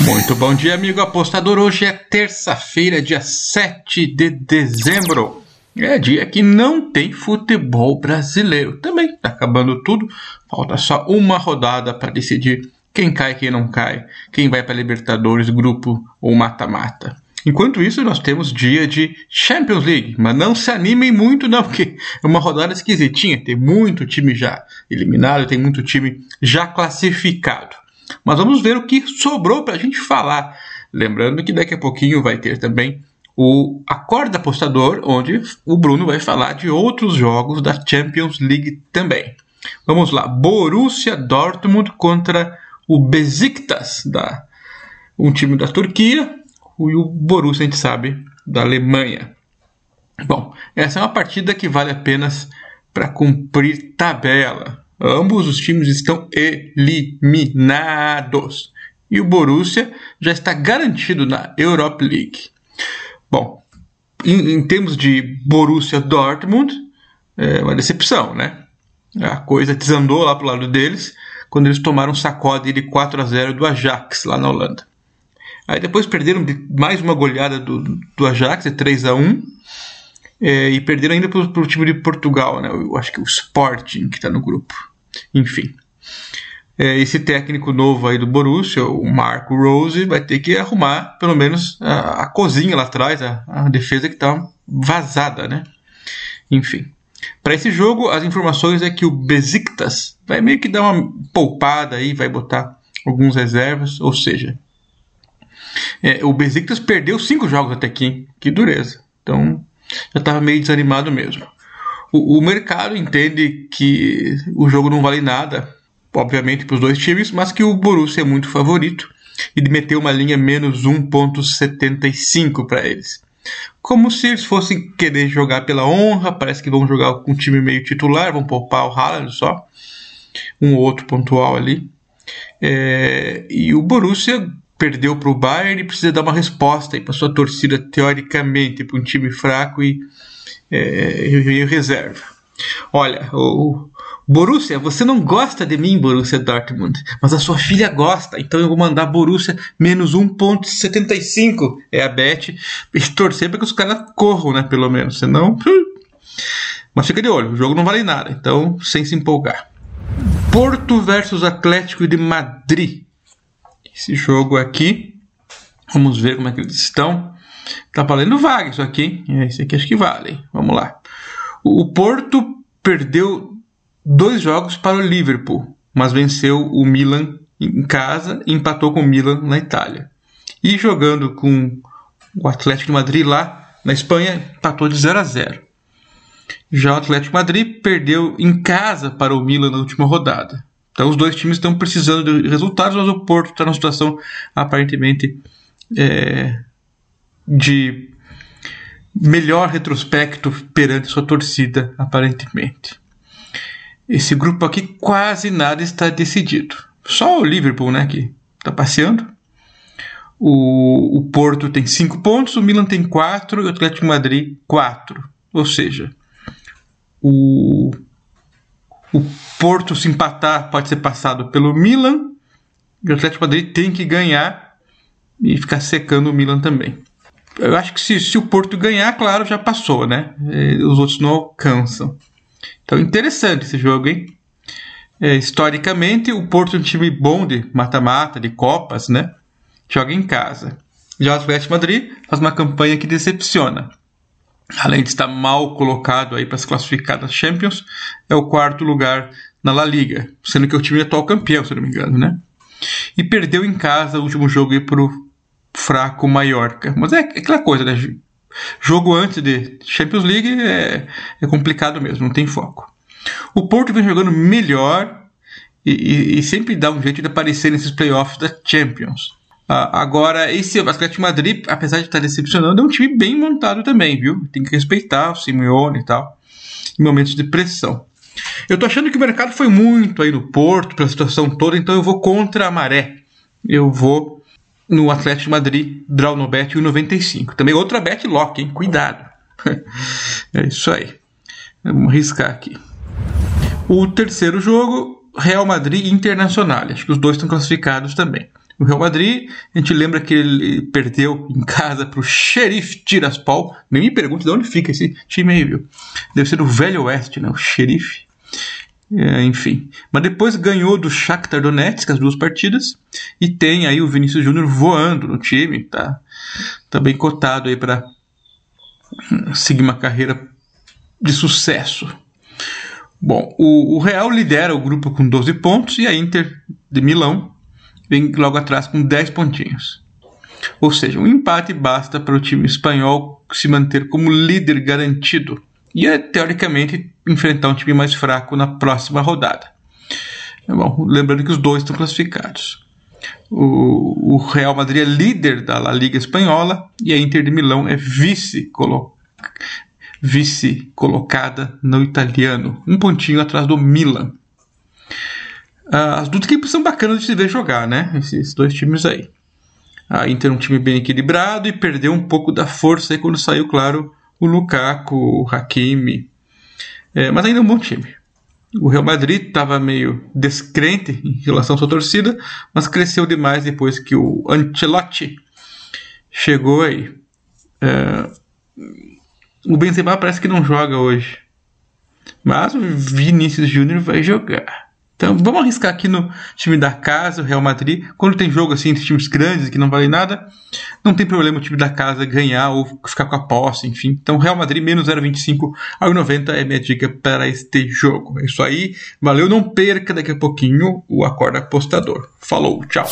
Muito bom dia, amigo apostador. Hoje é terça-feira, dia 7 de dezembro. É dia que não tem futebol brasileiro. Também está acabando tudo. Falta só uma rodada para decidir quem cai quem não cai, quem vai para Libertadores, grupo ou mata-mata. Enquanto isso, nós temos dia de Champions League, mas não se animem muito não, porque é uma rodada esquisitinha, tem muito time já eliminado, tem muito time já classificado. Mas vamos ver o que sobrou para a gente falar. Lembrando que daqui a pouquinho vai ter também o Acorda Apostador, onde o Bruno vai falar de outros jogos da Champions League também. Vamos lá, Borussia Dortmund contra o Besiktas, da, um time da Turquia, e o Borussia, a gente sabe, da Alemanha. Bom, essa é uma partida que vale apenas para cumprir tabela. Ambos os times estão eliminados. E o Borussia já está garantido na Europa League. Bom, em, em termos de Borussia Dortmund, é uma decepção, né? A coisa desandou lá pro lado deles quando eles tomaram sacode de 4 a 0 do Ajax lá na Holanda. Aí depois perderam mais uma goleada do, do Ajax, de 3 a 1 é, e perderam ainda para o time de Portugal, né? Eu acho que o Sporting, que está no grupo. Enfim. É, esse técnico novo aí do Borussia, o Marco Rose, vai ter que arrumar pelo menos a, a cozinha lá atrás, a, a defesa que está vazada, né? Enfim. Para esse jogo, as informações é que o Besiktas vai meio que dar uma poupada aí, vai botar alguns reservas, ou seja, é, o Besiktas perdeu cinco jogos até aqui, que dureza. Então, já estava meio desanimado mesmo. O, o, mercado entende que o jogo não vale nada, obviamente, para os dois times, mas que o Borussia é muito favorito e meteu uma linha menos 1,75 para eles. Como se eles fossem querer jogar pela honra, parece que vão jogar com um time meio titular, vão poupar o Haaland só, um ou outro pontual ali. É, e o Borussia perdeu para o Bayern e precisa dar uma resposta para sua torcida, teoricamente, para um time fraco e, é, reserva. Olha, o Borussia, você não gosta de mim, Borussia Dortmund, mas a sua filha gosta, então eu vou mandar Borussia menos 1.75 é a bet e torcer para que os caras corram, né, pelo menos, senão... Mas fica de olho, o jogo não vale nada, então sem se empolgar. Porto versus Atlético de Madrid esse jogo aqui. Vamos ver como é que eles estão. Tá valendo vaga isso aqui. É, esse aqui acho que vale. Vamos lá. O Porto perdeu dois jogos para o Liverpool, mas venceu o Milan em casa e empatou com o Milan na Itália. E jogando com o Atlético de Madrid lá na Espanha, empatou de 0 a 0. Já o Atlético de Madrid perdeu em casa para o Milan na última rodada. Então os dois times estão precisando de resultados, mas o Porto está numa situação aparentemente é, de melhor retrospecto perante sua torcida, aparentemente. Esse grupo aqui quase nada está decidido. Só o Liverpool, né, que está passeando. O, o Porto tem 5 pontos, o Milan tem 4 e o Atlético Madrid 4. Ou seja, o o Porto se empatar pode ser passado pelo Milan. E o Atlético Madrid tem que ganhar e ficar secando o Milan também. Eu acho que se, se o Porto ganhar, claro, já passou, né? Os outros não alcançam. Então, interessante esse jogo, hein? É, historicamente, o Porto é um time bom de mata-mata, de Copas, né? Joga em casa. Já o Atlético Madrid faz uma campanha que decepciona além de estar mal colocado aí para se classificar das Champions, é o quarto lugar na La Liga, sendo que o time é atual campeão, se não me engano, né? E perdeu em casa o último jogo aí pro fraco Mallorca. Mas é aquela coisa, né? Jogo antes de Champions League é, é complicado mesmo, não tem foco. O Porto vem jogando melhor e, e, e sempre dá um jeito de aparecer nesses playoffs da Champions. Uh, agora, esse Atlético Madrid, apesar de estar decepcionando, é um time bem montado também, viu? Tem que respeitar o Simeone e tal, em momentos de pressão. Eu tô achando que o mercado foi muito aí no Porto, pela situação toda, então eu vou contra a maré. Eu vou no Atlético Madrid, draw no bet 1,95. Também outra bet lock, hein? Cuidado. é isso aí. Vamos arriscar aqui. O terceiro jogo, Real Madrid Internacional. Acho que os dois estão classificados também. O Real Madrid, a gente lembra que ele perdeu em casa para o Xerife Tiraspol. Nem me pergunte de onde fica esse time aí, viu? Deve ser do Velho Oeste, né? O Xerife. É, enfim. Mas depois ganhou do Shakhtar Donetsk as duas partidas. E tem aí o Vinícius Júnior voando no time. Tá, tá bem cotado aí para seguir uma carreira de sucesso. Bom, o, o, Real lidera o grupo com 12 pontos e a Inter de Milão vem logo atrás com 10 pontinhos. Ou seja, um empate basta para o time espanhol se manter como líder garantido e, é, teoricamente, enfrentar um time mais fraco na próxima rodada. Bom, lembrando que os dois estão classificados. O, o Real Madrid é líder da La Liga Espanhola e a Inter de Milão é vice vice colocada no italiano, um pontinho atrás do Milan. Ah, as duas equipes são bacanas de se ver jogar, né? Esses dois times aí. A Inter é um time bem equilibrado e perdeu um pouco da força aí quando saiu, claro, o Lukaku, o Hakimi. É, mas ainda é um bom time. O Real Madrid estava meio descrente em relação à sua torcida, mas cresceu demais depois que o Ancelotti chegou aí. É, o Benzema parece que não joga hoje. Mas o Vinícius Júnior vai jogar. Então vamos arriscar aqui no time da casa, o Real Madrid. Quando tem jogo assim entre times grandes que não valem nada, não tem problema o time da casa ganhar ou ficar com a posse, enfim. Então Real Madrid menos 0,25 ao 90 é minha dica para este jogo. É isso aí. Valeu, não perca daqui a pouquinho o Acorda Apostador. Falou, tchau.